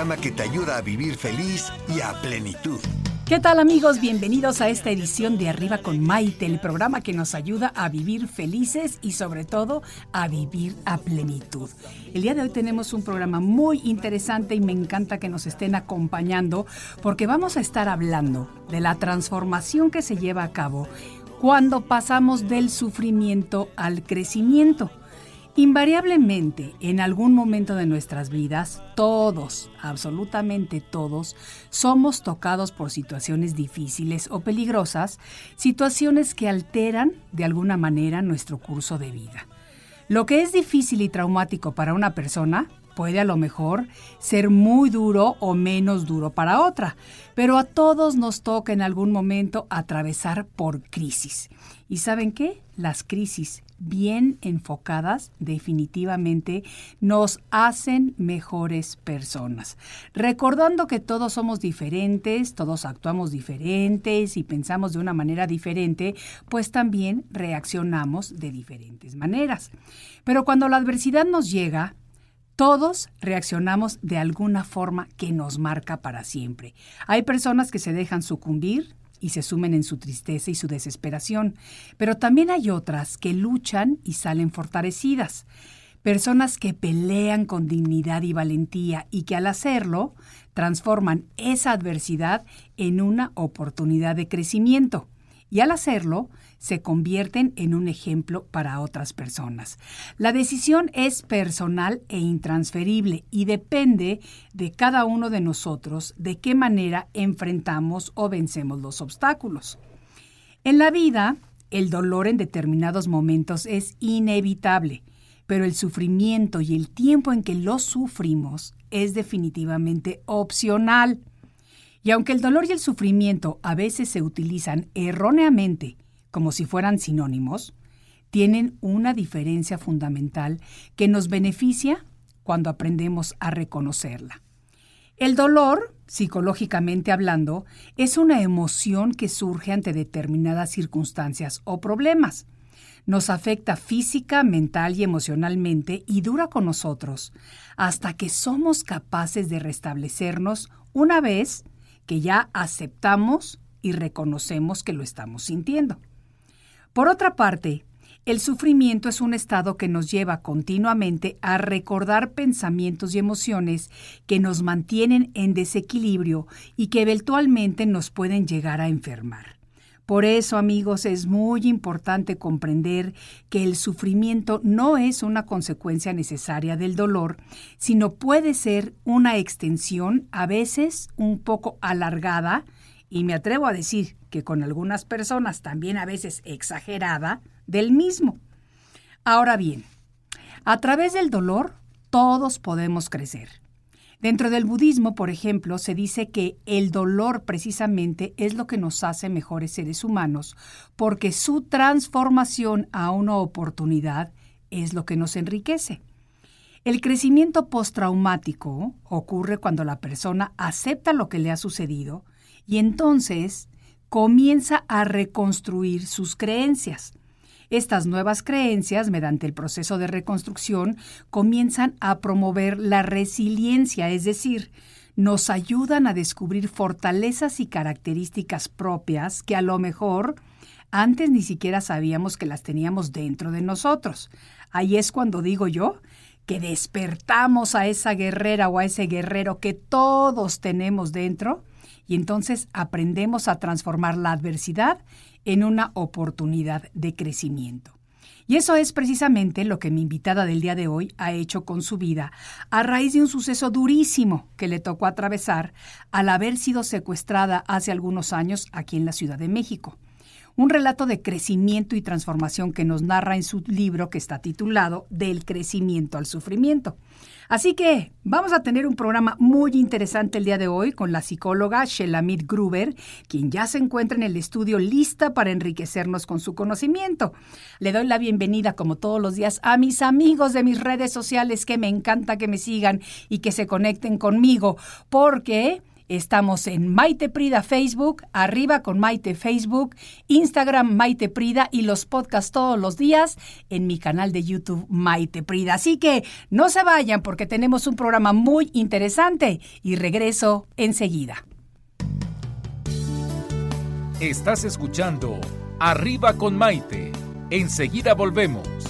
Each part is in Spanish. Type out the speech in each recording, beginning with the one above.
Programa que te ayuda a vivir feliz y a plenitud. ¿Qué tal amigos? Bienvenidos a esta edición de Arriba con Maite, el programa que nos ayuda a vivir felices y sobre todo a vivir a plenitud. El día de hoy tenemos un programa muy interesante y me encanta que nos estén acompañando porque vamos a estar hablando de la transformación que se lleva a cabo cuando pasamos del sufrimiento al crecimiento. Invariablemente, en algún momento de nuestras vidas, todos, absolutamente todos, somos tocados por situaciones difíciles o peligrosas, situaciones que alteran de alguna manera nuestro curso de vida. Lo que es difícil y traumático para una persona puede a lo mejor ser muy duro o menos duro para otra, pero a todos nos toca en algún momento atravesar por crisis. ¿Y saben qué? Las crisis bien enfocadas definitivamente nos hacen mejores personas. Recordando que todos somos diferentes, todos actuamos diferentes y pensamos de una manera diferente, pues también reaccionamos de diferentes maneras. Pero cuando la adversidad nos llega, todos reaccionamos de alguna forma que nos marca para siempre. Hay personas que se dejan sucumbir y se sumen en su tristeza y su desesperación, pero también hay otras que luchan y salen fortalecidas. Personas que pelean con dignidad y valentía y que al hacerlo transforman esa adversidad en una oportunidad de crecimiento. Y al hacerlo, se convierten en un ejemplo para otras personas. La decisión es personal e intransferible y depende de cada uno de nosotros de qué manera enfrentamos o vencemos los obstáculos. En la vida, el dolor en determinados momentos es inevitable, pero el sufrimiento y el tiempo en que lo sufrimos es definitivamente opcional. Y aunque el dolor y el sufrimiento a veces se utilizan erróneamente como si fueran sinónimos, tienen una diferencia fundamental que nos beneficia cuando aprendemos a reconocerla. El dolor, psicológicamente hablando, es una emoción que surge ante determinadas circunstancias o problemas. Nos afecta física, mental y emocionalmente y dura con nosotros hasta que somos capaces de restablecernos una vez que ya aceptamos y reconocemos que lo estamos sintiendo. Por otra parte, el sufrimiento es un estado que nos lleva continuamente a recordar pensamientos y emociones que nos mantienen en desequilibrio y que eventualmente nos pueden llegar a enfermar. Por eso, amigos, es muy importante comprender que el sufrimiento no es una consecuencia necesaria del dolor, sino puede ser una extensión, a veces un poco alargada, y me atrevo a decir que con algunas personas también a veces exagerada, del mismo. Ahora bien, a través del dolor todos podemos crecer. Dentro del budismo, por ejemplo, se dice que el dolor precisamente es lo que nos hace mejores seres humanos, porque su transformación a una oportunidad es lo que nos enriquece. El crecimiento postraumático ocurre cuando la persona acepta lo que le ha sucedido y entonces comienza a reconstruir sus creencias. Estas nuevas creencias, mediante el proceso de reconstrucción, comienzan a promover la resiliencia, es decir, nos ayudan a descubrir fortalezas y características propias que a lo mejor antes ni siquiera sabíamos que las teníamos dentro de nosotros. Ahí es cuando digo yo que despertamos a esa guerrera o a ese guerrero que todos tenemos dentro y entonces aprendemos a transformar la adversidad en una oportunidad de crecimiento. Y eso es precisamente lo que mi invitada del día de hoy ha hecho con su vida, a raíz de un suceso durísimo que le tocó atravesar al haber sido secuestrada hace algunos años aquí en la Ciudad de México. un relato de crecimiento y transformación que nos narra en su libro que está titulado Del crecimiento al sufrimiento. Así que vamos a tener un programa muy interesante el día de hoy con la psicóloga Shelamit Gruber, quien ya se encuentra en el estudio lista para enriquecernos con su conocimiento. Le doy la bienvenida, como todos los días, a mis amigos de mis redes sociales que me encanta que me sigan y que se conecten conmigo, porque Estamos en Maite Prida Facebook, arriba con Maite Facebook, Instagram Maite Prida y los podcasts todos los días en mi canal de YouTube Maite Prida. Así que no se vayan porque tenemos un programa muy interesante y regreso enseguida. Estás escuchando Arriba con Maite. Enseguida volvemos.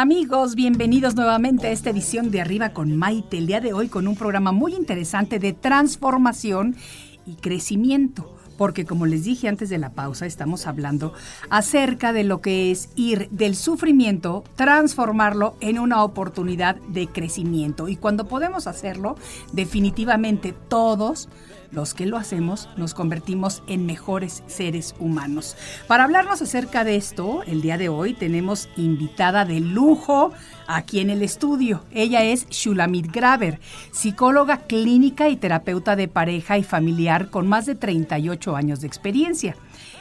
Amigos, bienvenidos nuevamente a esta edición de Arriba con Maite. El día de hoy con un programa muy interesante de transformación y crecimiento. Porque como les dije antes de la pausa, estamos hablando acerca de lo que es ir del sufrimiento, transformarlo en una oportunidad de crecimiento. Y cuando podemos hacerlo, definitivamente todos los que lo hacemos nos convertimos en mejores seres humanos. Para hablarnos acerca de esto, el día de hoy tenemos invitada de lujo aquí en el estudio. Ella es Shulamit Graver, psicóloga clínica y terapeuta de pareja y familiar con más de 38 años de experiencia.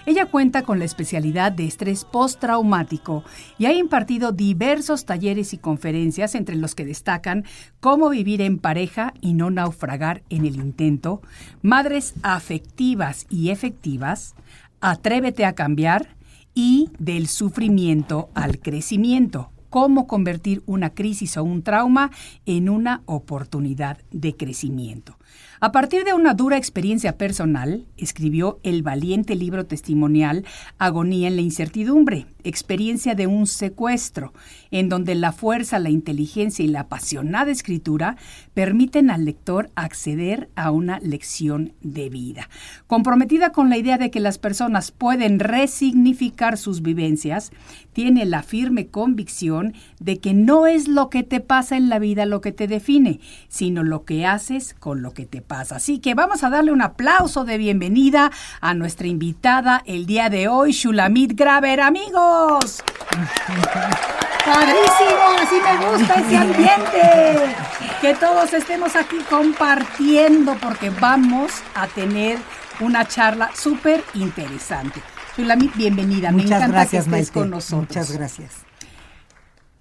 Ella cuenta con la especialidad de estrés postraumático y ha impartido diversos talleres y conferencias entre los que destacan cómo vivir en pareja y no naufragar en el intento, madres afectivas y efectivas, atrévete a cambiar y del sufrimiento al crecimiento cómo convertir una crisis o un trauma en una oportunidad de crecimiento. A partir de una dura experiencia personal, escribió el valiente libro testimonial Agonía en la incertidumbre, experiencia de un secuestro, en donde la fuerza, la inteligencia y la apasionada escritura permiten al lector acceder a una lección de vida. Comprometida con la idea de que las personas pueden resignificar sus vivencias, tiene la firme convicción de que no es lo que te pasa en la vida lo que te define, sino lo que haces con lo que te pasa. Así que vamos a darle un aplauso de bienvenida a nuestra invitada el día de hoy, Shulamit Graver, amigos. Padrísimo, así me gusta ese ambiente. Que todos estemos aquí compartiendo porque vamos a tener una charla súper interesante. Shulamit, bienvenida. me Muchas encanta gracias, que estés Maite. con nosotros. Muchas gracias.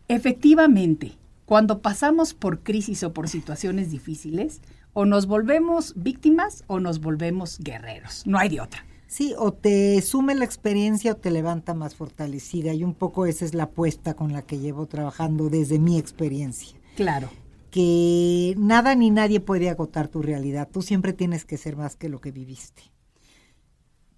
Efectivamente, cuando pasamos por crisis o por situaciones difíciles, o nos volvemos víctimas o nos volvemos guerreros. No hay de otra. Sí, o te sume la experiencia o te levanta más fortalecida y un poco esa es la apuesta con la que llevo trabajando desde mi experiencia. Claro. Que nada ni nadie puede agotar tu realidad. Tú siempre tienes que ser más que lo que viviste.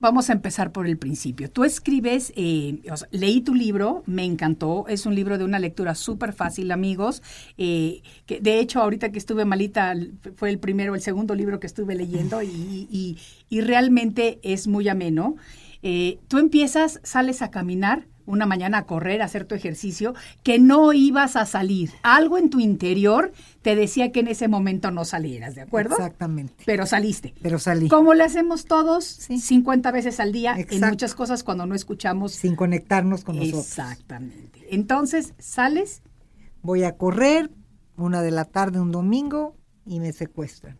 Vamos a empezar por el principio. Tú escribes, eh, leí tu libro, me encantó, es un libro de una lectura súper fácil, amigos, eh, que de hecho ahorita que estuve malita fue el primero, el segundo libro que estuve leyendo y, y- y realmente es muy ameno. Eh, tú empiezas, sales a caminar una mañana a correr, a hacer tu ejercicio, que no ibas a salir. Algo en tu interior te decía que en ese momento no salieras, ¿de acuerdo? Exactamente. Pero saliste. Pero salí Como le hacemos todos, Sí. 50 veces al día, en muchas cosas cuando no escuchamos. sin conectarnos con nosotros. Exactamente. Entonces, sales, Voy a correr una de la tarde un domingo y me secuestran.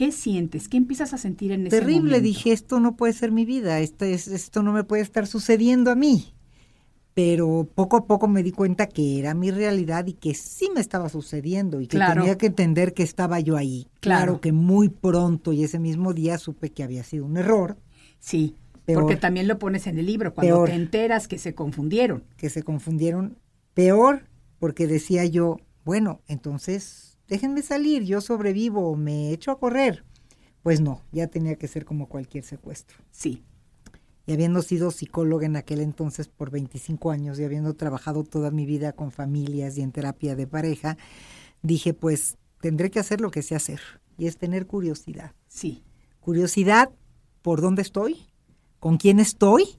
¿Qué sientes? ¿Qué empiezas a sentir en ese Terrible, momento? dije, esto no puede ser mi vida, esto, es, esto no me puede estar sucediendo a mí. pero poco a poco me di cuenta que era mi realidad y que sí me estaba sucediendo y que Claro. tenía que entender que estaba yo ahí. Claro. Claro que muy pronto y ese mismo día supe que había sido un error, Sí, Peor. porque también lo pones en el libro, cuando Peor. te enteras que se confundieron. que se confundieron peor porque decía yo, bueno, entonces déjenme salir, yo sobrevivo, me echo a correr. Pues no, ya tenía que ser como cualquier secuestro. Sí, Y habiendo sido psicóloga en aquel entonces por 25 años y habiendo trabajado toda mi vida con familias y en terapia de pareja, dije, pues tendré que hacer lo que sé hacer, y es tener curiosidad. sí. Curiosidad por dónde estoy, con quién estoy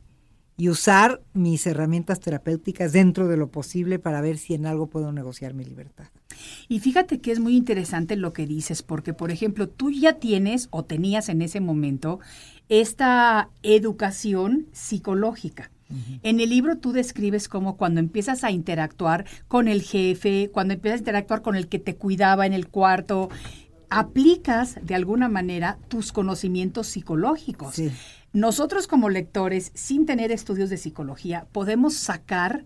y usar mis herramientas terapéuticas dentro de lo posible para ver si en algo puedo negociar mi libertad. Y fíjate que es muy interesante lo que dices, porque por ejemplo, tú ya tienes o tenías en ese momento esta educación psicológica. En el libro tú describes cómo cuando empiezas a interactuar con el jefe, cuando empiezas a interactuar con el que te cuidaba en el cuarto, aplicas de alguna manera tus conocimientos psicológicos. Sí. Nosotros como lectores, sin tener estudios de psicología, podemos sacar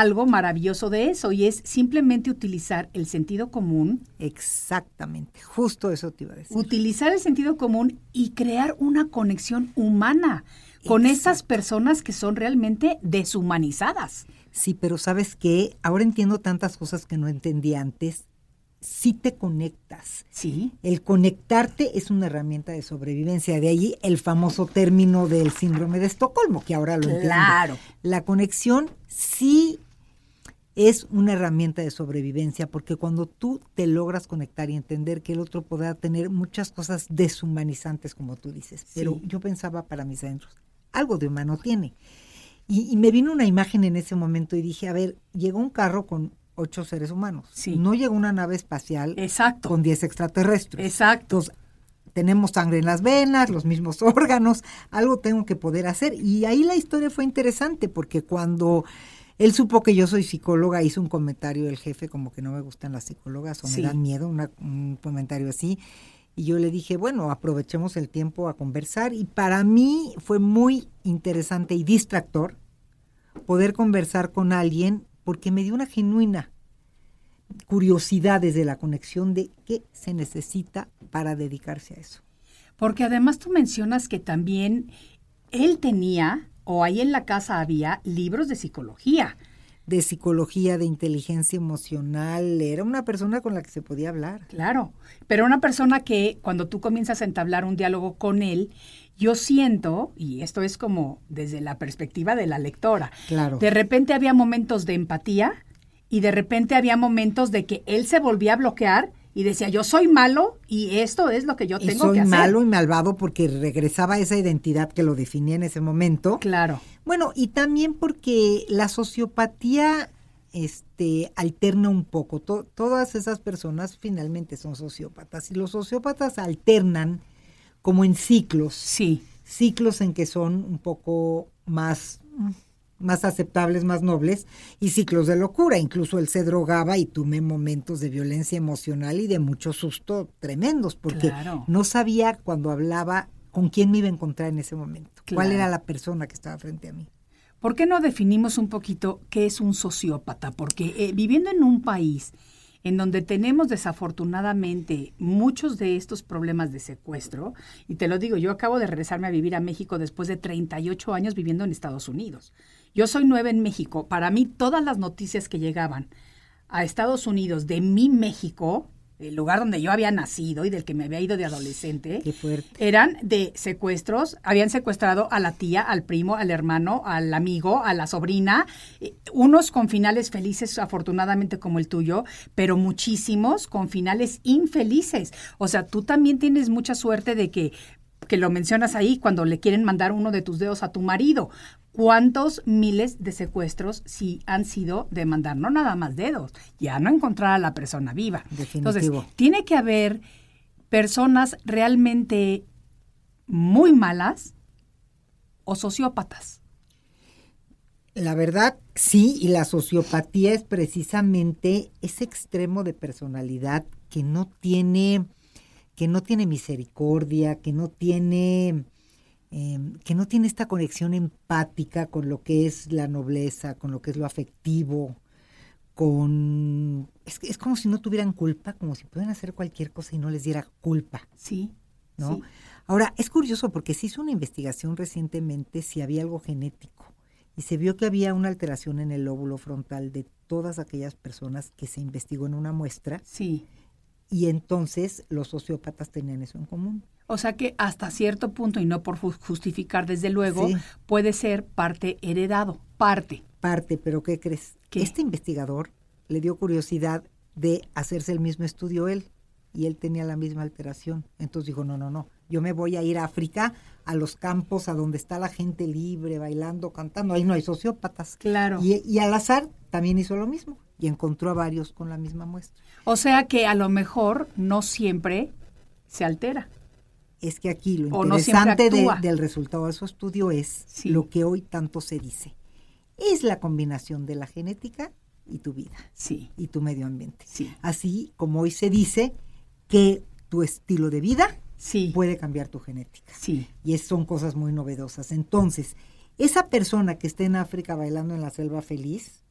algo maravilloso de eso y es simplemente utilizar el sentido común, Exactamente, justo eso te iba a decir. utilizar el sentido común y crear una conexión humana con estas personas que son realmente deshumanizadas. Sí, pero sabes que ahora entiendo tantas cosas que no entendí antes. Sí te conectas. Sí, El conectarte es una herramienta de sobrevivencia. De ahí el famoso término del síndrome de Estocolmo, que ahora lo entiendo. Claro. La conexión sí es una herramienta de sobrevivencia, porque cuando tú te logras conectar y entender que el otro podrá tener muchas cosas deshumanizantes, como tú dices, pero Sí. yo pensaba para mis adentros, algo de humano tiene. Y, y me vino una imagen en ese momento y dije, a ver, llegó un carro con ocho seres humanos. Sí. No llegó una nave espacial exacto. con 10 extraterrestres. Exacto. Entonces, tenemos sangre en las venas, los mismos órganos, algo tengo que poder hacer. Y ahí la historia fue interesante porque cuando él supo que yo soy psicóloga, hizo un comentario el jefe como que no me gustan las psicólogas o Sí. me dan miedo, una- un comentario así. Y yo le dije, bueno, aprovechemos el tiempo a conversar. Y para mí fue muy interesante y distractor poder conversar con alguien porque me dio una genuina curiosidad desde la conexión de qué se necesita para dedicarse a eso. Porque además tú mencionas que también él tenía, o ahí en la casa había, libros de psicología. De psicología, de inteligencia emocional, era una persona con la que se podía hablar. Claro, pero una persona que cuando tú comienzas a entablar un diálogo con él, yo siento, y esto es como desde la perspectiva de la lectora, Claro. de repente había momentos de empatía y de repente había momentos de que él se volvía a bloquear y decía, yo soy malo y esto es lo que yo Y tengo soy que hacer. malo y malvado porque regresaba a esa identidad que lo definía en ese momento. Claro, Bueno, y también porque la sociopatía este, alterna un poco. To- todas esas personas finalmente son sociópatas y los sociópatas alternan como en ciclos. sí, ciclos en que son un poco más, más aceptables, más nobles, y ciclos de locura. Incluso él se drogaba y tuve momentos de violencia emocional y de mucho susto tremendos, porque Claro. no sabía cuando hablaba con quién me iba a encontrar en ese momento, cuál era la persona que estaba frente a mí. ¿Por qué no definimos un poquito qué es un sociópata? Porque eh, viviendo en un país en donde tenemos desafortunadamente muchos de estos problemas de secuestro, y te lo digo, yo acabo de regresarme a vivir a México después de 38 años viviendo en Estados Unidos. Yo soy nueva en México. Para mí todas las noticias que llegaban a Estados Unidos de mi México, el lugar donde yo había nacido y del que me había ido de adolescente, Qué fuerte. eran de secuestros, habían secuestrado a la tía, al primo, al hermano, al amigo, a la sobrina, eh, unos con finales felices afortunadamente como el tuyo, pero muchísimos con finales infelices. O sea, tú también tienes mucha suerte de que que lo mencionas ahí cuando le quieren mandar uno de tus dedos a tu marido. ¿Cuántos miles de secuestros sí han sido de mandar? No nada más dedos, ya no encontrar a la persona viva. Definitivo. Entonces, tiene que haber personas realmente muy malas o sociópatas. La verdad, sí, y la sociopatía es precisamente ese extremo de personalidad que no tiene, que no tiene misericordia, que no tiene em, que no tiene esta conexión empática con lo que es la nobleza, con lo que es lo afectivo, con... Es, es como si no tuvieran culpa, como si pudieran hacer cualquier cosa y no les diera culpa. Sí. ¿no? sí. Ahora, es curioso porque se hizo una investigación recientemente si había algo genético y se vio que había una alteración en el lóbulo frontal de todas aquellas personas que se investigó en una muestra Sí. y entonces los sociópatas tenían eso en común. O sea que hasta cierto punto, y no por ju- justificar desde luego, Sí. puede ser parte heredado, parte. Parte, pero ¿qué crees? ¿Qué? Este investigador le dio curiosidad de hacerse el mismo estudio él y él tenía la misma alteración. Entonces dijo, no, no, no, yo me voy a ir a África, a los campos, a donde está la gente libre, bailando, cantando, ahí no hay sociópatas. Claro. Y, y al azar también hizo lo mismo y encontró a varios con la misma muestra. O sea que a lo mejor no siempre se altera. Es que aquí lo O no siempre interesante de- del resultado de su estudio es Sí. lo que hoy tanto se dice. Es la combinación de la genética y tu vida Sí, y tu medio ambiente. sí, Así como hoy se dice que tu estilo de vida sí, puede cambiar tu genética. sí. Y es- son cosas muy novedosas. Entonces, esa persona que está en África bailando en la selva feliz,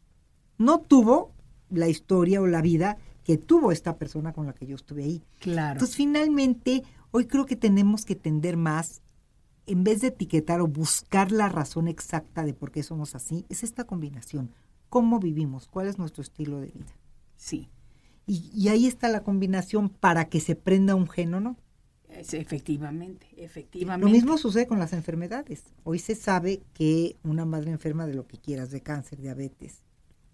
no tuvo la historia o la vida que tuvo esta persona con la que yo estuve ahí. Claro. Entonces, finalmente, hoy creo que tenemos que tender más, en vez de etiquetar o buscar la razón exacta de por qué somos así, es esta combinación. ¿Cómo vivimos? ¿Cuál es nuestro estilo de vida? sí, Y, y ahí está la combinación para que se prenda un gen o no. es- efectivamente, efectivamente. Lo mismo sucede con las enfermedades. Hoy se sabe que una madre enferma de lo que quieras, de cáncer, diabetes,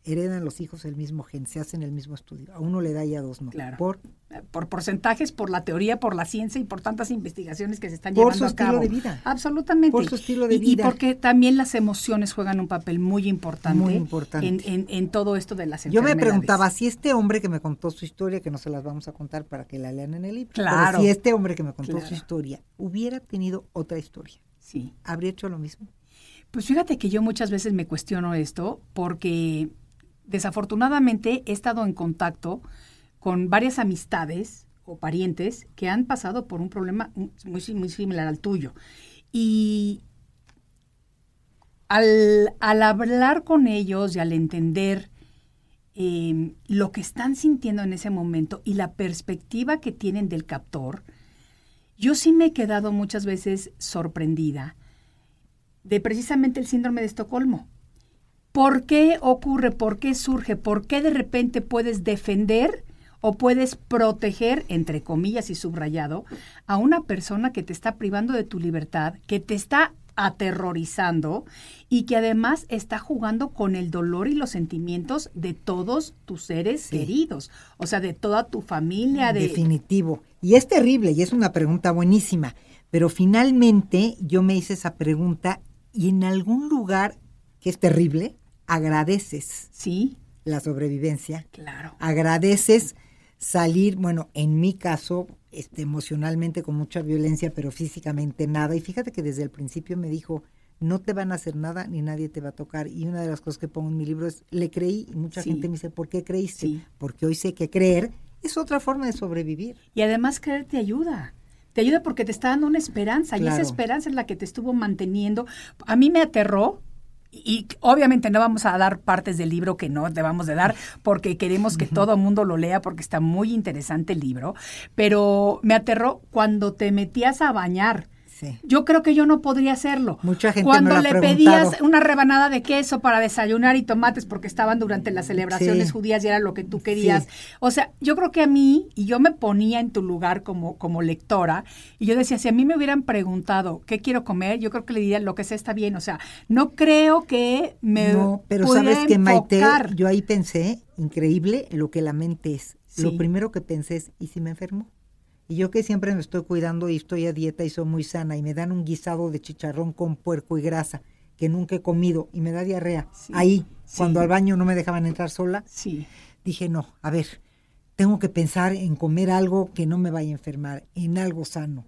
heredan los hijos el mismo gen, se hacen el mismo estudio. A uno le da y a dos no. Claro. Por, Eh, por porcentajes, por la teoría, por la ciencia y por tantas investigaciones que se están Por llevando su a estilo cabo. de vida. Absolutamente. Por su estilo de Y- vida. Y porque también las emociones juegan un papel muy importante, Muy importante. En, en- en todo esto de las yo me enfermedades. preguntaba si este hombre que me contó su historia, que no se las vamos a contar para que la lean en el libro, pero Claro. si este hombre que me contó Claro. su historia hubiera tenido otra historia, Sí. ¿habría hecho lo mismo? Pues fíjate que yo muchas veces me cuestiono esto porque desafortunadamente he estado en contacto con varias amistades o parientes que han pasado por un problema muy, si- muy similar al tuyo. Y al, hablar con ellos y al entender eh, lo que están sintiendo en ese momento y la perspectiva que tienen del captor, yo sí me he quedado muchas veces sorprendida de precisamente el síndrome de Estocolmo. ¿Por qué ocurre? ¿Por qué surge? ¿Por qué de repente puedes defender o puedes proteger, entre comillas y subrayado, a una persona que te está privando de tu libertad, que te está aterrorizando y que además está jugando con el dolor y los sentimientos de todos tus seres Sí. queridos, o sea, de toda tu familia, de Definitivo. Y es terrible y es una pregunta buenísima. Pero finalmente yo me hice esa pregunta y en algún lugar que es terrible, agradeces Sí, la sobrevivencia, claro. agradeces salir, bueno, en mi caso, este, emocionalmente con mucha violencia, pero físicamente nada. Y fíjate que desde el principio me dijo, no te van a hacer nada ni nadie te va a tocar. Y una de las cosas que pongo en mi libro es, le creí y mucha Sí. gente me dice, ¿por qué creíste? Sí. Porque hoy sé que creer es otra forma de sobrevivir. Y además creer te ayuda. Te ayuda porque te está dando una esperanza y esa esperanza es la que te estuvo manteniendo. A mí me aterró y obviamente no vamos a dar partes del libro que no debamos de dar porque queremos que todo el mundo lo lea porque está muy interesante el libro, pero me aterró cuando te metías a bañar. Sí. Yo creo que yo no podría hacerlo. Mucha gente Cuando le pedías una rebanada de queso para desayunar y tomates porque estaban durante las celebraciones Sí. judías y era lo que tú querías. Sí. O sea, yo creo que a mí, y yo me ponía en tu lugar como, como lectora, y yo decía, si a mí me hubieran preguntado qué quiero comer, yo creo que le diría lo que sea está bien. O sea, no creo que me No, pero sabes que Maite, yo ahí pensé, increíble lo que la mente es. Lo primero que pensé es, ¿y si me enfermo? Y yo que siempre me estoy cuidando y estoy a dieta y soy muy sana y me dan un guisado de chicharrón con puerco y grasa que nunca he comido y me da diarrea. Sí, Ahí, sí. cuando al baño no me dejaban entrar sola, Sí, dije, no, a ver, tengo que pensar en comer algo que no me vaya a enfermar, en algo sano.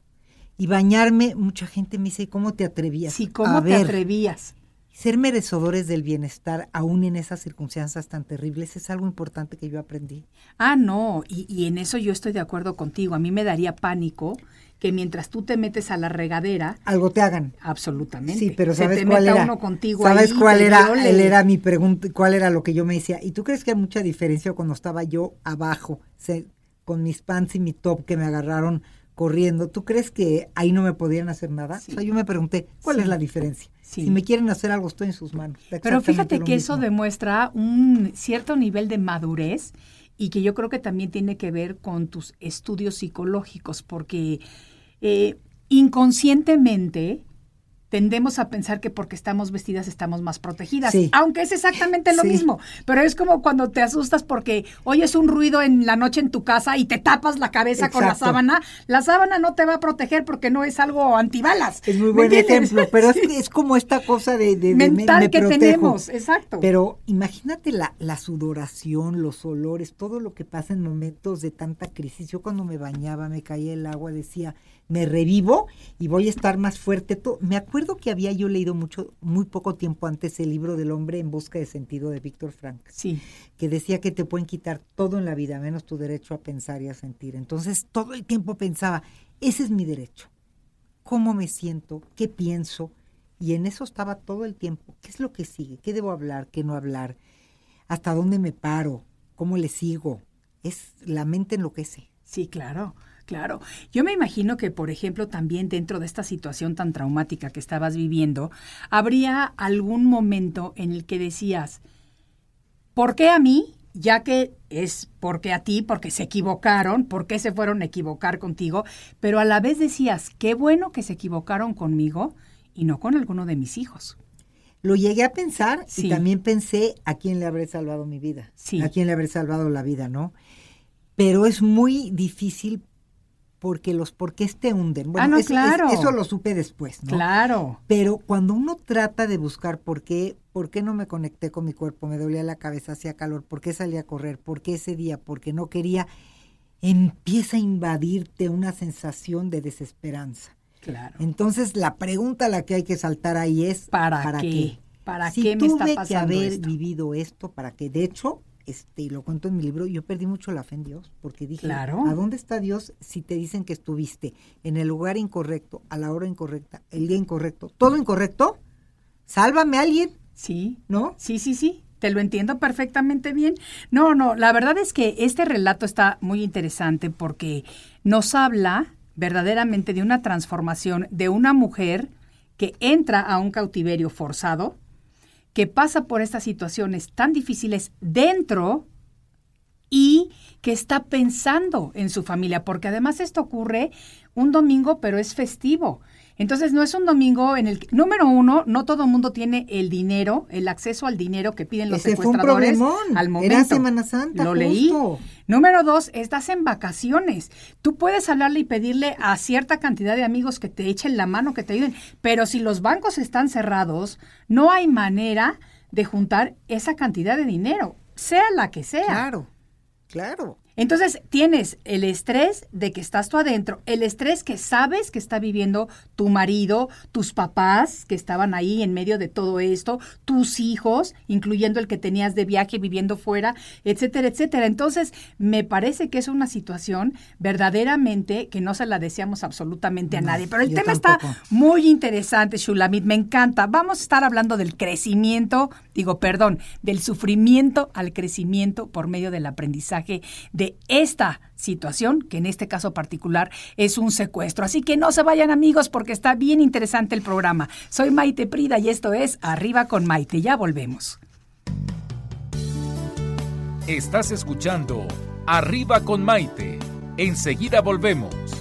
Y bañarme, mucha gente me dice, ¿cómo te atrevías? sí, ¿cómo a te ver, atrevías? Ser merecedores del bienestar, aún en esas circunstancias tan terribles, es algo importante que yo aprendí. Ah, no, y, y en eso yo estoy de acuerdo contigo. A mí me daría pánico que mientras tú te metes a la regadera, Algo te hagan. absolutamente. Sí, pero se ¿sabes te cuál meta era? uno contigo ¿Sabes ahí, cuál era? Él era mi pregunta, cuál era lo que yo me decía. ¿Y tú crees que hay mucha diferencia cuando estaba yo abajo, se- con mis pants y mi top que me agarraron corriendo? ¿Tú crees que ahí no me podían hacer nada? Sí. O sea, yo me pregunté, ¿cuál Sí. es la diferencia? Sí. Si me quieren hacer algo, estoy en sus manos. Pero fíjate que eso demuestra un cierto nivel de madurez y que yo creo que también tiene que ver con tus estudios psicológicos, porque eh, inconscientemente tendemos a pensar que porque estamos vestidas estamos más protegidas, Sí. aunque es exactamente lo Sí. mismo, pero es como cuando te asustas porque oyes un ruido en la noche en tu casa y te tapas la cabeza con la sábana, la sábana no te va a proteger porque no es algo antibalas. Es muy ¿me buen ejemplo, pero es, Sí. es como esta cosa de, de- de me- mental me que protejo. tenemos, exacto. Pero imagínate la, la sudoración, los olores, todo lo que pasa en momentos de tanta crisis. Yo cuando me bañaba, me caía el agua, decía, me revivo y voy a estar más fuerte. Me acuerdo que había yo leído mucho, muy poco tiempo antes el libro del hombre en busca de sentido de Víctor Frank, sí. que decía que te pueden quitar todo en la vida, menos tu derecho a pensar y a sentir. Entonces todo el tiempo pensaba, ese es mi derecho. ¿Cómo me siento? ¿Qué pienso? Y en eso estaba todo el tiempo. ¿Qué es lo que sigue? ¿Qué debo hablar? ¿Qué no hablar? ¿Hasta dónde me paro? ¿Cómo le sigo? Es la mente enloquece. Sí, claro, claro. Yo me imagino que, por ejemplo, también dentro de esta situación tan traumática que estabas viviendo, habría algún momento en el que decías, ¿por qué a mí? Ya que es porque a ti, porque se equivocaron, ¿por qué se fueron a equivocar contigo? Pero a la vez decías, qué bueno que se equivocaron conmigo y no con alguno de mis hijos. Lo llegué a pensar Sí. y también pensé a quién le habré salvado mi vida. Sí. A quién le habré salvado la vida, ¿no? Pero es muy difícil porque los porqués te hunden. Bueno, Ah, no, eso, es- claro. eso lo supe después, ¿no? Claro. Pero cuando uno trata de buscar por qué, por qué no me conecté con mi cuerpo, me dolía la cabeza, hacía calor, por qué salí a correr, por qué ese día, porque no quería, empieza a invadirte una sensación de desesperanza. Claro. Entonces la pregunta a la que hay que saltar ahí es ¿Para, qué? ¿Para si qué me está tuve que pasando haber esto? vivido esto para que, de hecho, este, y lo cuento en mi libro, yo perdí mucho la fe en Dios, porque dije, Claro. ¿a dónde está Dios si te dicen que estuviste en el lugar incorrecto, a la hora incorrecta, el día incorrecto, todo incorrecto? Sálvame a alguien, Sí, ¿no? Sí, sí, sí, te lo entiendo perfectamente bien. No, no, la verdad es que este relato está muy interesante porque nos habla verdaderamente de una transformación de una mujer que entra a un cautiverio forzado, que pasa por estas situaciones tan difíciles dentro y que está pensando en su familia, porque además esto ocurre un domingo, pero es festivo. Entonces no es un domingo en el que, número uno, no todo el mundo tiene el dinero, el acceso al dinero que piden los Ese fue un secuestradores al Era momento. Semana Santa, Lo leí. Número dos, estás en vacaciones. Tú puedes hablarle y pedirle a cierta cantidad de amigos que te echen la mano, que te ayuden, pero si los bancos están cerrados, no hay manera de juntar esa cantidad de dinero, sea la que sea. Claro, claro. Entonces tienes el estrés de que estás tú adentro, el estrés que sabes que está viviendo tu marido, tus papás que estaban ahí en medio de todo esto, tus hijos, incluyendo el que tenías de viaje viviendo fuera, etcétera, etcétera. Entonces me parece que es una situación verdaderamente que no se la deseamos absolutamente a nadie. Pero el yo tema tampoco. está muy interesante, Shulamit, me encanta. Vamos a estar hablando del crecimiento, digo, perdón, del sufrimiento al crecimiento por medio del aprendizaje de esta situación, que en este caso particular es un secuestro. Así que no se vayan amigos porque está bien interesante el programa. Soy Maite Prida y esto es Arriba con Maite. Ya volvemos. Estás escuchando Arriba con Maite. Enseguida volvemos.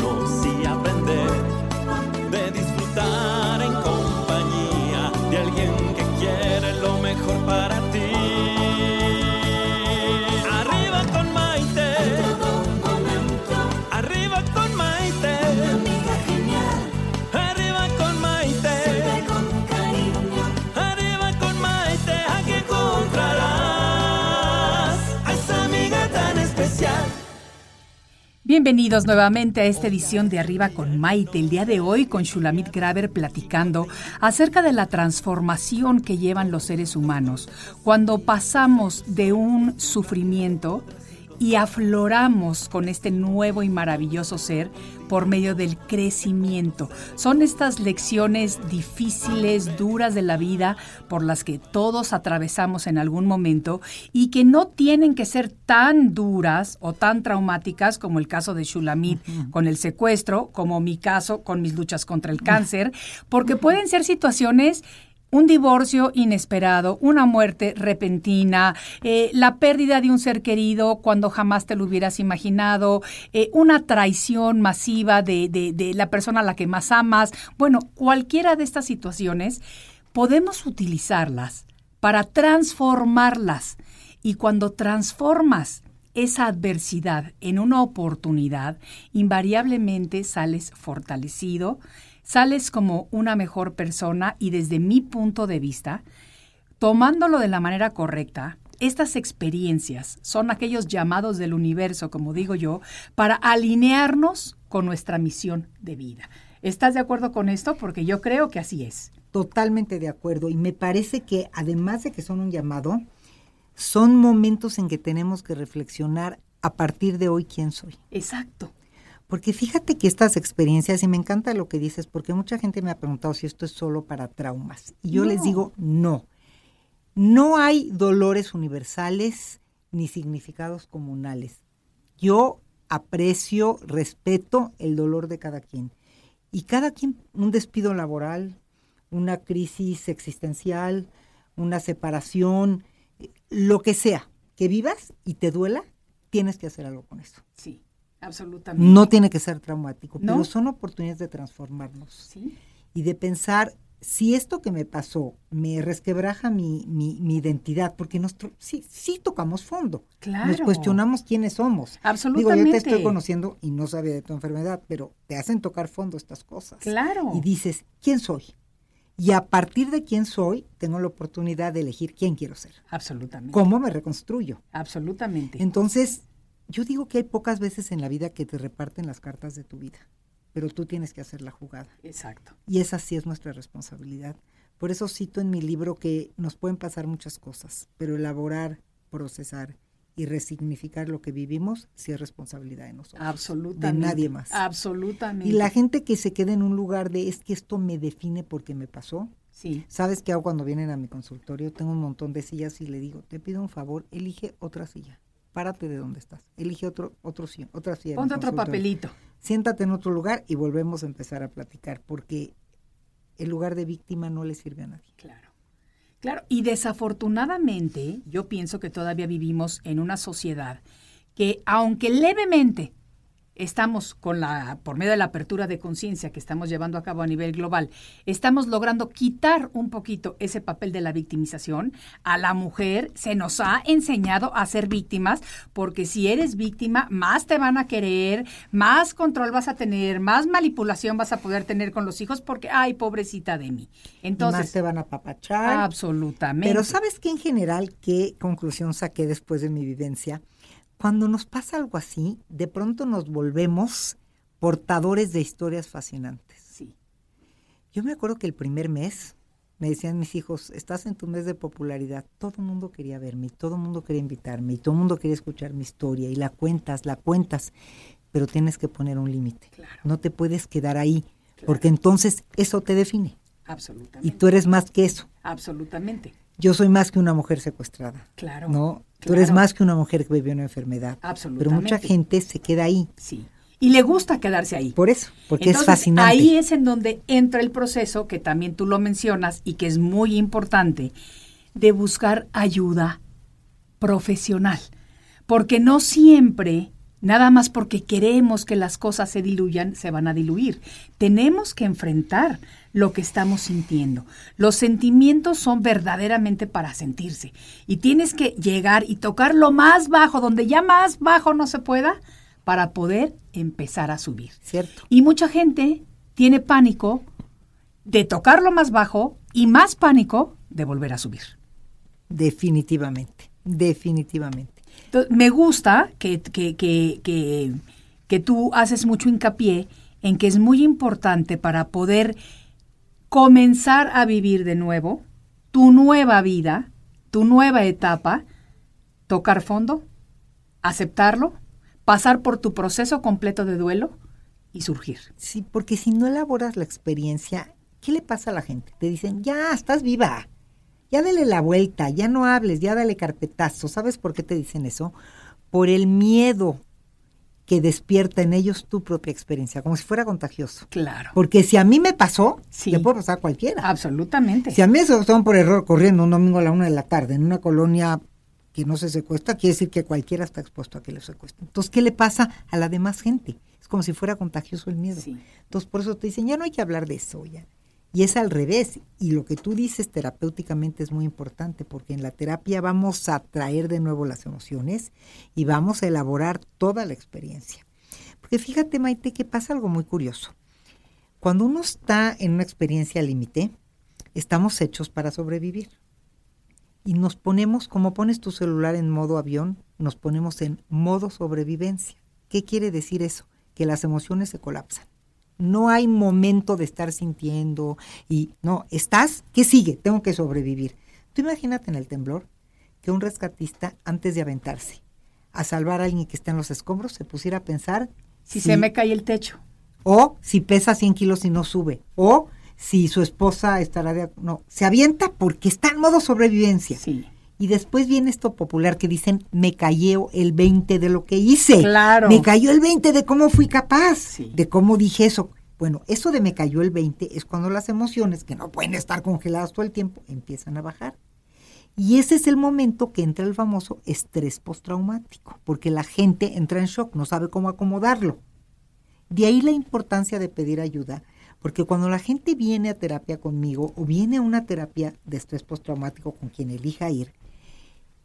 Bienvenidos nuevamente a esta edición de Arriba con Maite. El día de hoy con Shulamit Graver platicando acerca de la transformación que llevan los seres humanos cuando pasamos de un sufrimiento y afloramos con este nuevo y maravilloso ser por medio del crecimiento. Son estas lecciones difíciles, duras de la vida por las que todos atravesamos en algún momento y que no tienen que ser tan duras o tan traumáticas como el caso de Shulamit con el secuestro, como mi caso con mis luchas contra el cáncer, porque pueden ser situaciones un divorcio inesperado, una muerte repentina, eh, la pérdida de un ser querido cuando jamás te lo hubieras imaginado, eh, una traición masiva de, de la persona a la que más amas. Bueno, cualquiera de estas situaciones podemos utilizarlas para transformarlas. Y cuando transformas esa adversidad en una oportunidad, invariablemente sales fortalecido, sales como una mejor persona y desde mi punto de vista, tomándolo de la manera correcta, estas experiencias son aquellos llamados del universo, como digo yo, para alinearnos con nuestra misión de vida. ¿Estás de acuerdo con esto? Porque yo creo que así es. Totalmente de acuerdo. Y me parece que además de que son un llamado, son momentos en que tenemos que reflexionar a partir de hoy quién soy. Exacto. Porque fíjate que estas experiencias, y me encanta lo que dices, porque mucha gente me ha preguntado si esto es solo para traumas. Y yo les digo, no. No hay dolores universales ni significados comunales. Yo aprecio, respeto el dolor de cada quien. Y cada quien, un despido laboral, una crisis existencial, una separación, lo que sea, que vivas y te duela, tienes que hacer algo con eso. Sí. Absolutamente. No tiene que ser traumático, pero son oportunidades de transformarnos. ¿Sí? Y de pensar, si esto que me pasó me resquebraja mi, mi, identidad, porque nos, sí, sí tocamos fondo. Claro. Nos cuestionamos quiénes somos. Absolutamente. Digo, yo te estoy conociendo y no sabía de tu enfermedad, pero te hacen tocar fondo estas cosas. Claro. Y dices, ¿quién soy? Y a partir de quién soy, tengo la oportunidad de elegir quién quiero ser. Absolutamente. ¿Cómo me reconstruyo? Absolutamente. Entonces, yo digo que hay pocas veces en la vida que te reparten las cartas de tu vida, pero tú tienes que hacer la jugada. Exacto. Y esa sí es nuestra responsabilidad. Por eso cito en mi libro que nos pueden pasar muchas cosas, pero elaborar, procesar y resignificar lo que vivimos sí es responsabilidad de nosotros. Absolutamente. De nadie más. Absolutamente. Y la gente que se queda en un lugar de es que esto me define porque me pasó. Sí. ¿Sabes qué hago cuando vienen a mi consultorio? Tengo un montón de sillas y le digo, te pido un favor, elige otra silla párate de donde estás, elige otro, otro otra silla. Ponte otro papelito. Siéntate en otro lugar y volvemos a empezar a platicar, porque el lugar de víctima no le sirve a nadie. Claro. Claro, y desafortunadamente yo pienso que todavía vivimos en una sociedad que aunque levemente estamos con la, por medio de la apertura de conciencia que estamos llevando a cabo a nivel global, estamos logrando quitar un poquito ese papel de la victimización. A la mujer se nos ha enseñado a ser víctimas, porque si eres víctima, más te van a querer, más control vas a tener, más manipulación vas a poder tener con los hijos, porque, ay, pobrecita de mí. Entonces, más te van a papachar. Absolutamente. Pero ¿sabes qué en general, qué conclusión saqué después de mi vivencia? Cuando nos pasa algo así, de pronto nos volvemos portadores de historias fascinantes. Sí. Yo me acuerdo que el primer mes me decían mis hijos, estás en tu mes de popularidad, todo el mundo quería verme, y todo el mundo quería invitarme, y todo el mundo quería escuchar mi historia, y la cuentas, la cuentas, pero tienes que poner un límite. Claro. No te puedes quedar ahí, porque entonces eso te define. Absolutamente. Y tú eres más que eso. Absolutamente. Yo soy más que una mujer secuestrada. Claro. ¿No? Tú eres más que una mujer que vivió una enfermedad. Absolutamente. Pero mucha gente se queda ahí. Sí. Y le gusta quedarse ahí. Por eso, porque es fascinante. Ahí es en donde entra el proceso, que también tú lo mencionas y que es muy importante, de buscar ayuda profesional. Porque no siempre Nada más porque queremos que las cosas se diluyan, se van a diluir. Tenemos que enfrentar lo que estamos sintiendo. Los sentimientos son verdaderamente para sentirse. Y tienes que llegar y tocar lo más bajo, donde ya más bajo no se pueda, para poder empezar a subir. Cierto. Y mucha gente tiene pánico de tocar lo más bajo y más pánico de volver a subir. Definitivamente, definitivamente me gusta que, que, que tú haces mucho hincapié en que es muy importante para poder comenzar a vivir de nuevo tu nueva vida, tu nueva etapa, tocar fondo, aceptarlo, pasar por tu proceso completo de duelo y surgir. Sí, porque si no elaboras la experiencia, ¿qué le pasa a la gente? Te dicen, ya, estás viva, ya dale la vuelta, ya no hables, ya dale carpetazo. ¿Sabes por qué te dicen eso? Por el miedo que despierta en ellos tu propia experiencia, como si fuera contagioso. Claro. Porque si a mí me pasó, Sí. le puede pasar a cualquiera. Absolutamente. Si a mí se estaban por error corriendo un domingo a la una de la tarde en una colonia que no se secuestra, quiere decir que cualquiera está expuesto a que lo secuestren. Entonces, ¿qué le pasa a la demás gente? Es como si fuera contagioso el miedo. Sí. Entonces, por eso te dicen, ya no hay que hablar de eso, ya. Y es al revés. Y lo que tú dices terapéuticamente es muy importante, porque en la terapia vamos a traer de nuevo las emociones y vamos a elaborar toda la experiencia. Porque fíjate, Maite, que pasa algo muy curioso. Cuando uno está en una experiencia límite, estamos hechos para sobrevivir. Y nos ponemos, como pones tu celular en modo avión, nos ponemos en modo sobrevivencia. ¿Qué quiere decir eso? Que las emociones se colapsan. No hay momento de estar sintiendo y no, estás, ¿qué sigue? Tengo que sobrevivir. Tú imagínate en el temblor que un rescatista antes de aventarse a salvar a alguien que está en los escombros se pusiera a pensar Si se me cae el techo. o si pesa 100 kilos y no sube, o si su esposa estará de... No, se avienta porque está en modo sobrevivencia. Sí. Y después viene esto popular que dicen, me cayó el 20 de lo que hice. Claro. Me cayó el 20 de cómo fui capaz, Sí. de cómo dije eso. Bueno, eso de me cayó el 20 es cuando las emociones, que no pueden estar congeladas todo el tiempo, empiezan a bajar. Y ese es el momento que entra el famoso estrés postraumático, porque la gente entra en shock, no sabe cómo acomodarlo. De ahí la importancia de pedir ayuda, porque cuando la gente viene a terapia conmigo o viene a una terapia de estrés postraumático con quien elija ir,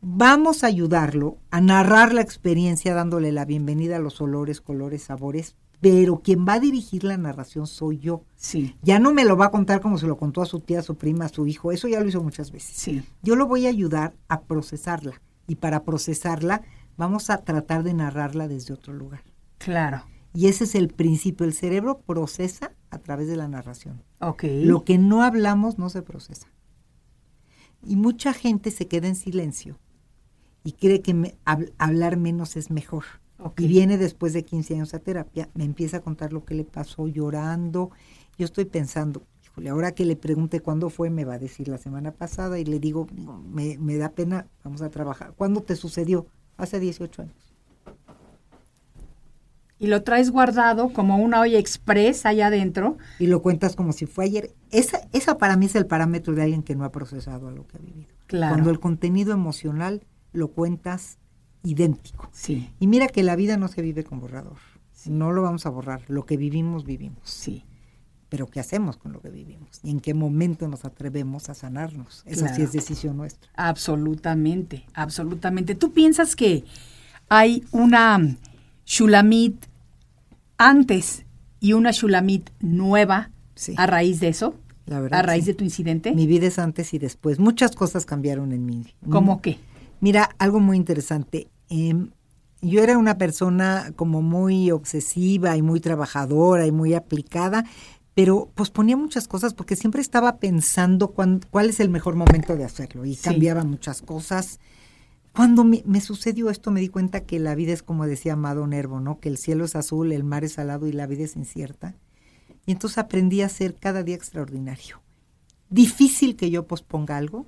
vamos a ayudarlo a narrar la experiencia dándole la bienvenida a los olores, colores, sabores, pero quien va a dirigir la narración soy yo. Sí. Ya no me lo va a contar como se lo contó a su tía, a su prima, a su hijo, eso ya lo hizo muchas veces. Sí. Yo lo voy a ayudar a procesarla y para procesarla vamos a tratar de narrarla desde otro lugar. Claro. Y ese es el principio, el cerebro procesa a través de la narración. Ok. Lo que no hablamos no se procesa. Y mucha gente se queda en silencio y cree que me- hab- hablar menos es mejor. Ok. Y viene después de 15 años a terapia, me empieza a contar lo que le pasó llorando. Yo estoy pensando, híjole, ahora que le pregunte cuándo fue, me va a decir la semana pasada y le digo, "No, me, me da pena, vamos a trabajar. ¿Cuándo te sucedió? Hace 18 años. Y lo traes guardado como una olla express allá adentro. Y lo cuentas como si fue ayer. Esa, esa para mí es el parámetro de alguien que no ha procesado a lo que ha vivido. Claro. Cuando el contenido emocional lo cuentas idéntico. Sí. Y mira que la vida no se vive con borrador. No lo vamos a borrar. Lo que vivimos, vivimos. Sí. Pero ¿qué hacemos con lo que vivimos? ¿Y en qué momento nos atrevemos a sanarnos? Eso Claro. sí es decisión nuestra. Absolutamente, absolutamente. ¿Tú piensas que hay una mm, Shulamit antes y una Shulamit nueva Sí. a raíz de eso? La verdad, ¿A raíz sí. de tu incidente? Mi vida es antes y después. Muchas cosas cambiaron en mí. ¿Cómo qué? Mira, algo muy interesante. Em, yo era una persona como muy obsesiva y muy trabajadora y muy aplicada, pero posponía muchas cosas porque siempre estaba pensando cuán- cuál es el mejor momento de hacerlo y Sí. cambiaba muchas cosas. Cuando me, me sucedió esto me di cuenta que la vida es como decía Amado Nervo, ¿no? Que el cielo es azul, el mar es salado y la vida es incierta. Y entonces aprendí a ser cada día extraordinario. Difícil que yo posponga algo.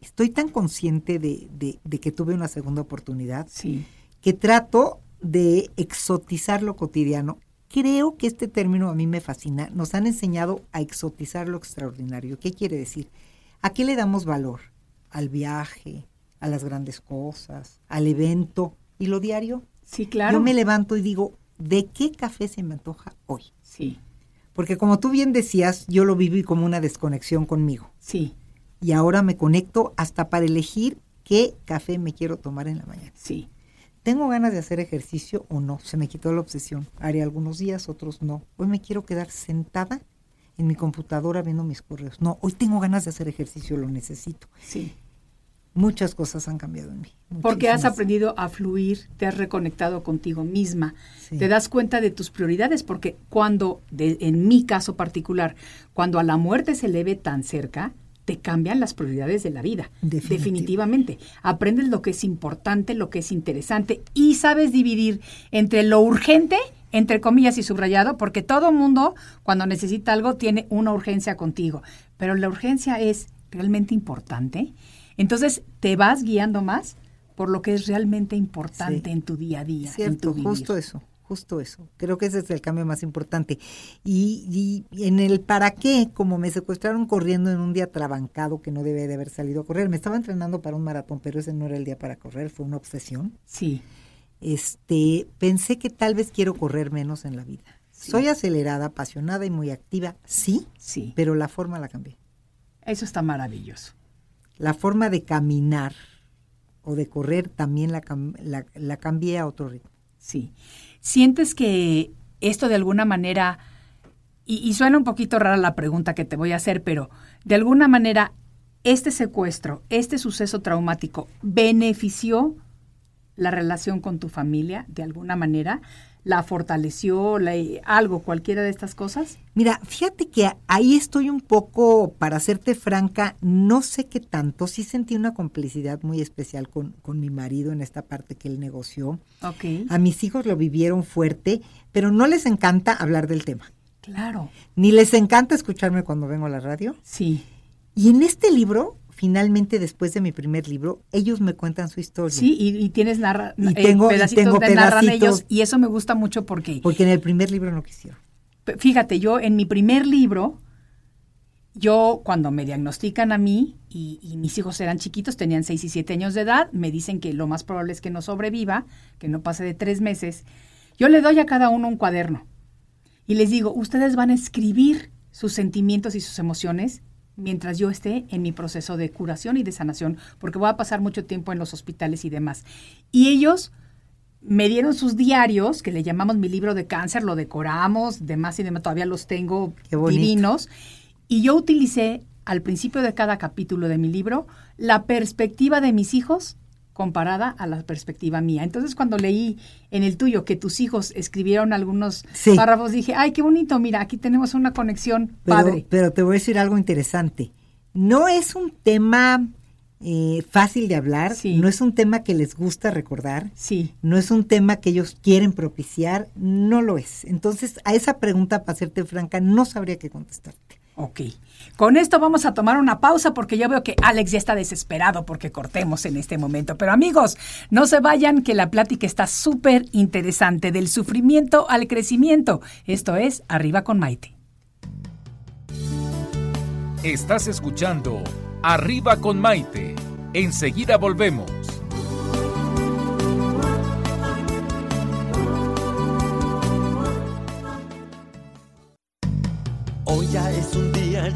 Estoy tan consciente de, de- de que tuve una segunda oportunidad Sí. que trato de exotizar lo cotidiano. Creo que este término a mí me fascina. Nos han enseñado a exotizar lo extraordinario. ¿Qué quiere decir? ¿A qué le damos valor? Al viaje, a las grandes cosas, al evento y lo diario. Sí, claro. Yo me levanto y digo, ¿de qué café se me antoja hoy? Sí, Porque como tú bien decías, yo lo viví como una desconexión conmigo. sí, Y ahora me conecto hasta para elegir qué café me quiero tomar en la mañana. sí. ¿Tengo ganas de hacer ejercicio o no? Se me quitó la obsesión. Haré algunos días, otros no. Hoy me quiero quedar sentada en mi computadora viendo mis correos. No, hoy tengo ganas de hacer ejercicio, lo necesito. Sí, muchas cosas han cambiado en mí. Porque has aprendido a fluir, te has reconectado contigo misma, Sí. te das cuenta de tus prioridades, porque cuando, de- en mi caso particular, cuando a la muerte se le ve tan cerca, te cambian las prioridades de la vida. Definitivo. Definitivamente. Aprendes lo que es importante, lo que es interesante y sabes dividir entre lo urgente, entre comillas y subrayado, porque todo mundo cuando necesita algo tiene una urgencia contigo, pero la urgencia es realmente importante. Entonces te vas guiando más por lo que es realmente importante Sí. en tu día a día, en tu justo eso, justo eso. Creo que ese es el cambio más importante. Y, y en el para qué, como me secuestraron corriendo en un día trabancado que no debe de haber salido a correr, me estaba entrenando para un maratón, pero ese no era el día para correr, fue una obsesión. Sí, Este, pensé que tal vez quiero correr menos en la vida. Sí. Soy acelerada, apasionada y muy activa, sí, sí. pero la forma la cambié. Eso está maravilloso. La forma de caminar o de correr también la, la, la cambié a otro ritmo. Sí. ¿Sientes que esto de alguna manera, y, suena un poquito rara la pregunta que te voy a hacer, pero de alguna manera este secuestro, este suceso traumático, benefició la relación con tu familia de alguna manera? ¿La fortaleció? La, ¿Algo, cualquiera de estas cosas? Mira, fíjate que ahí estoy un poco, para serte franca, no sé qué tanto, sí sentí una complicidad muy especial con, con mi marido en esta parte que él negoció. Ok. A mis hijos lo vivieron fuerte, pero no les encanta hablar del tema, Claro. ni les encanta escucharme cuando vengo a la radio. Sí. Y en este libro, finalmente después de mi primer libro, ellos me cuentan su historia. Sí, y, y tienes narra, Y eh, tengo- y pedacitos tengo de narran ellos, y eso me gusta mucho porque Porque en el primer libro no quisieron. Fíjate, yo en mi primer libro, yo cuando me diagnostican a mí y, y mis hijos eran chiquitos, tenían 6 y 7 años de edad, me dicen que lo más probable es que no sobreviva, que no pase de tres meses. Yo le doy a cada uno un cuaderno y les digo, ustedes van a escribir sus sentimientos y sus emociones mientras yo esté en mi proceso de curación y de sanación, porque voy a pasar mucho tiempo en los hospitales y demás. Y ellos me dieron sus diarios, que le llamamos mi libro de cáncer, lo decoramos, demás y demás, todavía los tengo divinos. Y yo utilicé al principio de cada capítulo de mi libro la perspectiva de mis hijos comparada a la perspectiva mía. Entonces cuando leí en el tuyo que tus hijos escribieron algunos Sí. párrafos, dije, ay, qué bonito, mira, aquí tenemos una conexión Pero, padre. pero te voy a decir algo interesante. No es un tema eh, fácil de hablar, Sí. no es un tema que les gusta recordar, Sí, no es un tema que ellos quieren propiciar, no lo es. Entonces, a esa pregunta, para serte franca, no sabría qué contestarte. ok. Con esto vamos a tomar una pausa porque yo veo que Alex ya está desesperado porque cortemos en este momento. Pero amigos, no se vayan que la plática está súper interesante del sufrimiento al crecimiento. Esto es Arriba con Maite. Estás escuchando Arriba con Maite. Enseguida volvemos.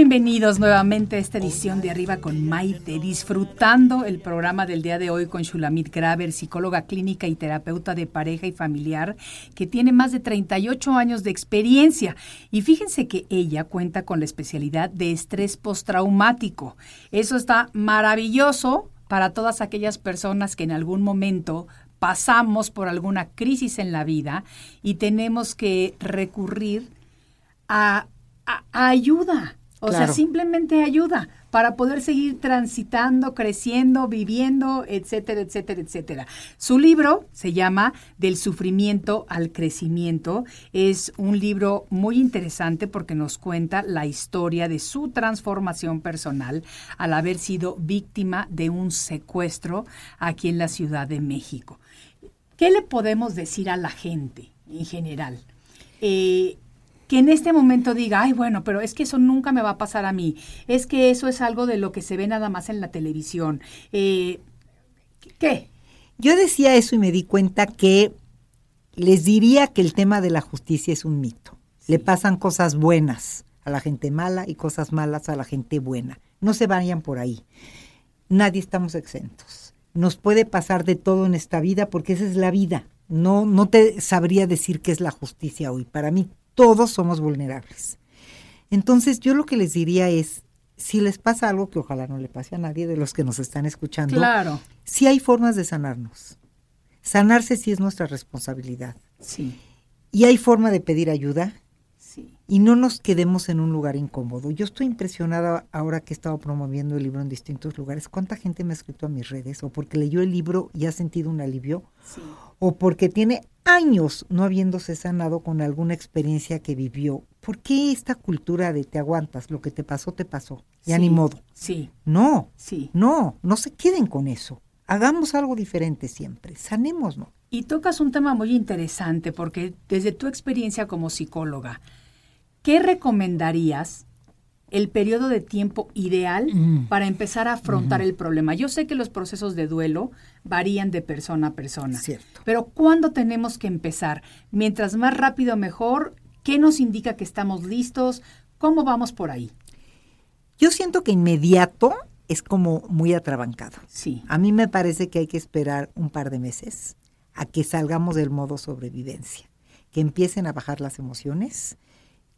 Bienvenidos nuevamente a esta edición de Arriba con Maite, disfrutando el programa del día de hoy con Shulamit Graver, psicóloga clínica y terapeuta de pareja y familiar, que tiene más de 38 años de experiencia. Y fíjense que ella cuenta con la especialidad de estrés postraumático. Eso está maravilloso para todas aquellas personas que en algún momento pasamos por alguna crisis en la vida y tenemos que recurrir a, a- a ayuda O sea, simplemente ayuda para poder seguir transitando, creciendo, viviendo, etcétera, etcétera, etcétera. Su libro se llama Del sufrimiento al crecimiento. Es un libro muy interesante porque nos cuenta la historia de su transformación personal al haber sido víctima de un secuestro aquí en la Ciudad de México. ¿Qué le podemos decir a la gente en general? Eh, que en este momento diga, ay, bueno, pero es que eso nunca me va a pasar a mí, es que eso es algo de lo que se ve nada más en la televisión. Eh, ¿Qué? Yo decía eso y me di cuenta que les diría que el tema de la justicia es un mito. Le pasan cosas buenas a la gente mala y cosas malas a la gente buena. No se vayan por ahí. Nadie estamos exentos. Nos puede pasar de todo en esta vida porque esa es la vida. No, no te sabría decir qué es la justicia hoy. Para mí todos somos vulnerables. Entonces yo lo que les diría es, si les pasa algo que ojalá no le pase a nadie de los que nos están escuchando, claro. sí hay formas de sanarnos. Sanarse sí es nuestra responsabilidad. Sí. Y hay forma de pedir ayuda. Y no nos quedemos en un lugar incómodo. Yo estoy impresionada ahora que he estado promoviendo el libro en distintos lugares. ¿Cuánta gente me ha escrito a mis redes? O porque leyó el libro y ha sentido un alivio. Sí. O porque tiene años no habiéndose sanado con alguna experiencia que vivió. ¿Por qué esta cultura de te aguantas? Lo que te pasó, te pasó. Ya Sí. ni modo. Sí, No, sí. no, no se queden con eso. Hagamos algo diferente siempre. Sanémonos. Y tocas un tema muy interesante porque desde tu experiencia como psicóloga, ¿qué recomendarías el periodo de tiempo ideal Mm. para empezar a afrontar el problema? Yo sé que los procesos de duelo varían de persona a persona, Cierto. pero ¿cuándo tenemos que empezar? Mientras más rápido mejor, ¿qué nos indica que estamos listos? ¿Cómo vamos por ahí? Yo siento que inmediato es como muy atrabancado. Sí, A mí me parece que hay que esperar un par de meses a que salgamos del modo sobrevivencia, que empiecen a bajar las emociones,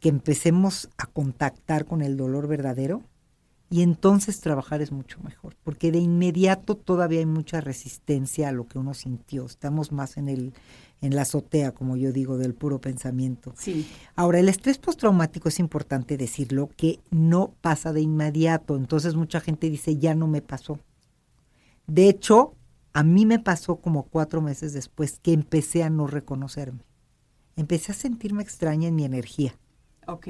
que empecemos a contactar con el dolor verdadero y entonces trabajar es mucho mejor, porque de inmediato todavía hay mucha resistencia a lo que uno sintió. Estamos más en el en la azotea, como yo digo, del puro pensamiento. sí, Ahora, el estrés postraumático es importante decirlo que no pasa de inmediato. Entonces mucha gente dice, ya no me pasó. De hecho, a mí me pasó como cuatro meses después que empecé a no reconocerme. Empecé a sentirme extraña en mi energía. Ok,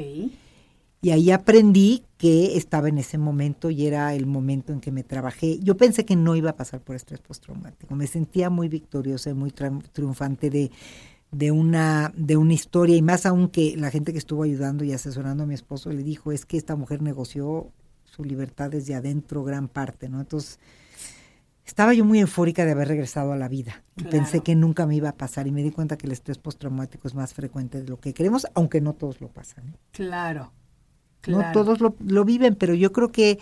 Y ahí aprendí que estaba en ese momento y era el momento en que me trabajé. Yo pensé que no iba a pasar por estrés postraumático. Me sentía muy victoriosa y muy triunfante de, de, una, de una historia y más aún que la gente que estuvo ayudando y asesorando a mi esposo le dijo es que esta mujer negoció su libertad desde adentro gran parte, ¿no? Entonces estaba yo muy eufórica de haber regresado a la vida. Y Claro. Pensé que nunca me iba a pasar y me di cuenta que el estrés postraumático es más frecuente de lo que creemos, aunque no todos lo pasan. ¿eh? claro. No claro. todos lo, lo viven, pero yo creo que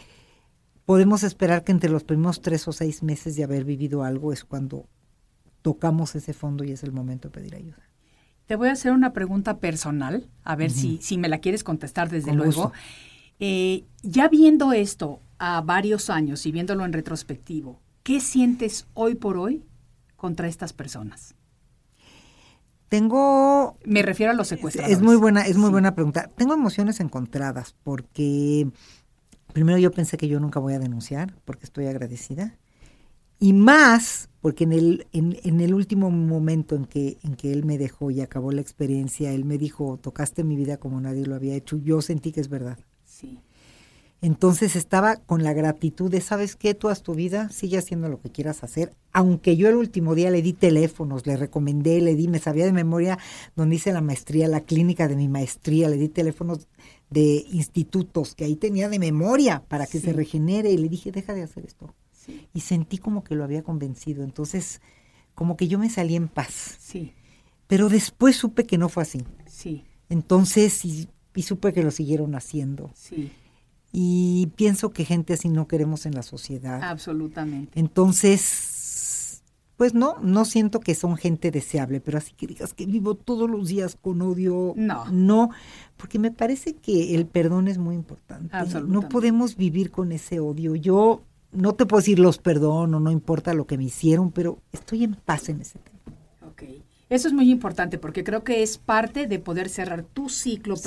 podemos esperar que entre los primeros tres o seis meses de haber vivido algo es cuando tocamos ese fondo y es el momento de pedir ayuda. Te voy a hacer una pregunta personal, a ver si, si me la quieres contestar desde Con luego. Eh, ya viendo esto a varios años y viéndolo en retrospectivo, ¿qué sientes hoy por hoy contra estas personas? Tengo Me refiero a los secuestradores. Es muy buena, es muy Sí. buena pregunta. Tengo emociones encontradas porque primero yo pensé que yo nunca voy a denunciar porque estoy agradecida y más porque en el en, en el último momento en que en que él me dejó y acabó la experiencia, él me dijo tocaste mi vida como nadie lo había hecho. Yo sentí que es verdad. Entonces estaba con la gratitud de, ¿sabes qué? Tú haz tu vida, sigue haciendo lo que quieras hacer. Aunque yo el último día le di teléfonos, le recomendé, le di, me sabía de memoria donde hice la maestría, la clínica de mi maestría, le di teléfonos de institutos que ahí tenía de memoria para que Sí. se regenere y le dije, deja de hacer esto. sí, Y sentí como que lo había convencido. Entonces, como que yo me salí en paz. sí, Pero después supe que no fue así. sí, Entonces, y, y supe que lo siguieron haciendo. sí, Y pienso que gente así no queremos en la sociedad. absolutamente. Entonces, pues no, no siento que son gente deseable, pero así que digas que vivo todos los días con odio. No. No, porque me parece que el perdón es muy importante. Absolutamente. No podemos vivir con ese odio. Yo no te puedo decir los perdono, no importa lo que me hicieron, pero estoy en paz en ese tema. Ok. Eso es muy importante porque creo que es parte de poder cerrar tu ciclo Sí.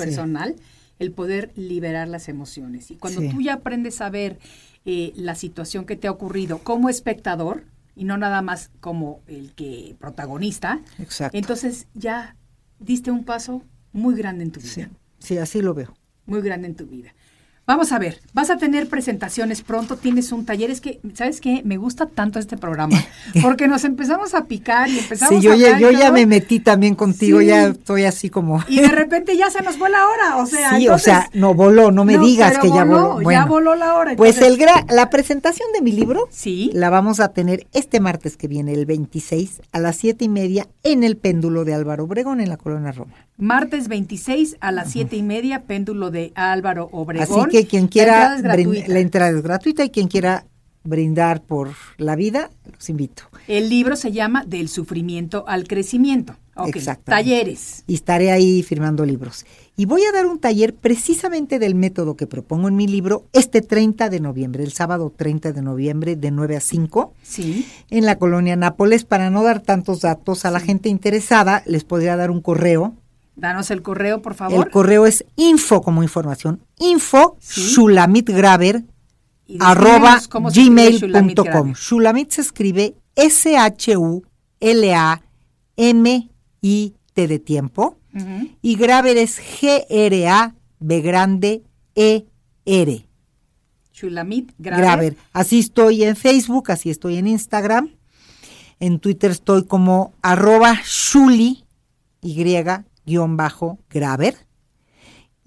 El poder liberar las emociones. Y cuando Sí. tú ya aprendes a ver eh, la situación que te ha ocurrido como espectador y no nada más como el que protagonista, Exacto. entonces ya diste un paso muy grande en tu vida. Sí, sí, así lo veo. Muy grande en tu vida. Vamos a ver, vas a tener presentaciones pronto, tienes un taller. Es que, ¿sabes qué? Me gusta tanto este programa porque nos empezamos a picar y empezamos Sí, yo a ya, yo ya me metí también contigo, Sí. ya estoy así como... Y de repente ya se nos fue la hora. O sea, sí, o sea, no voló, no me No, digas que ya voló, voló. ya Bueno, voló la hora. Pues entonces- el gra- la presentación de mi libro Sí. la vamos a tener este martes que viene, el 26, a las siete y media, en el péndulo de Álvaro Obregón, en la Colonia Roma. Martes 26 a las siete y media, péndulo de Álvaro Obregón. Así que quien La quiera, entrada la entrada es gratuita y quien quiera brindar por la vida, los invito. El libro se llama Del sufrimiento al crecimiento. Ok, Exactamente. talleres. Y estaré ahí firmando libros. Y voy a dar un taller precisamente del método que propongo en mi libro este 30 de noviembre, el sábado 30 de noviembre, de 9 a 5. Sí. en la colonia Nápoles. Para no dar tantos datos a la gente interesada, les podría dar un correo. Danos el correo, por favor. El correo es info como información, info Sí. arroba gmail.com. Shulamit se escribe S-H-U-L-A-M-I-T de tiempo y Graver es G-R-A-B grande E-R. Shulamit Graver. Graver. Así estoy en Facebook, así estoy en Instagram. En Twitter estoy como arroba Shuli, Y, Graver.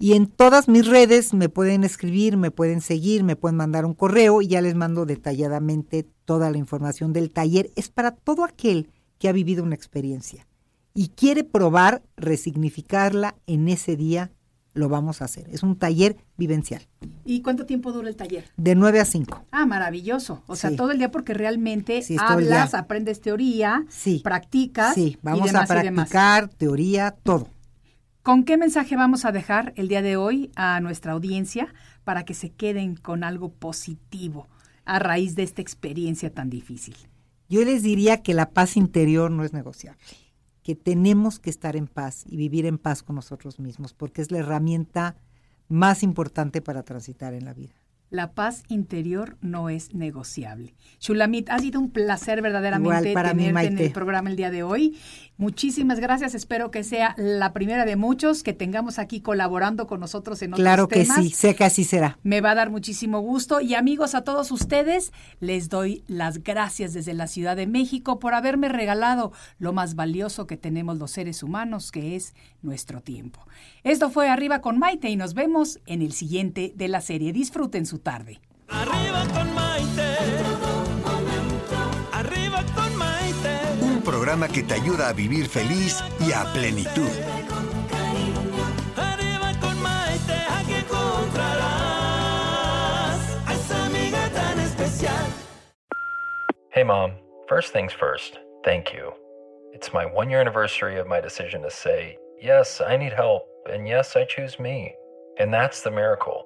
Y en todas mis redes me pueden escribir, me pueden seguir, me pueden mandar un correo y ya les mando detalladamente toda la información del taller. Es para todo aquel que ha vivido una experiencia y quiere probar resignificarla en ese día, lo vamos a hacer. Es un taller vivencial, ¿Y cuánto tiempo dura el taller? de 9 a 5. Ah, maravilloso. O sea, Sí. todo el día porque realmente Sí, hablas, aprendes teoría, Sí. practicas. Sí, y vamos demás a practicar teoría, todo. ¿Con qué mensaje vamos a dejar el día de hoy a nuestra audiencia para que se queden con algo positivo a raíz de esta experiencia tan difícil? Yo les diría que la paz interior no es negociable, que tenemos que estar en paz y vivir en paz con nosotros mismos, porque es la herramienta más importante para transitar en la vida. La paz interior no es negociable. Shulamit, ha sido un placer verdaderamente para mí, tenerte en el programa el día de hoy. Muchísimas gracias. Espero que sea la primera de muchos que tengamos aquí colaborando con nosotros en otros Claro que temas. sí, sé que así será. Me va a dar muchísimo gusto. Y amigos, a todos ustedes, les doy las gracias desde la Ciudad de México por haberme regalado lo más valioso que tenemos los seres humanos, que es nuestro tiempo. Esto fue Arriba con Maite y nos vemos en el siguiente de la serie. Disfruten su tarde. Arriba con Maite. Arriba con Maite. Un programa que te ayuda a vivir feliz y a plenitud. Arriba con Maite, aquí encontrarás a esa amiga tan especial. Hey, Mom. First things first, thank you. It's my one year anniversary of my decision to say, yes, I need help, and yes, I choose me. And that's the miracle.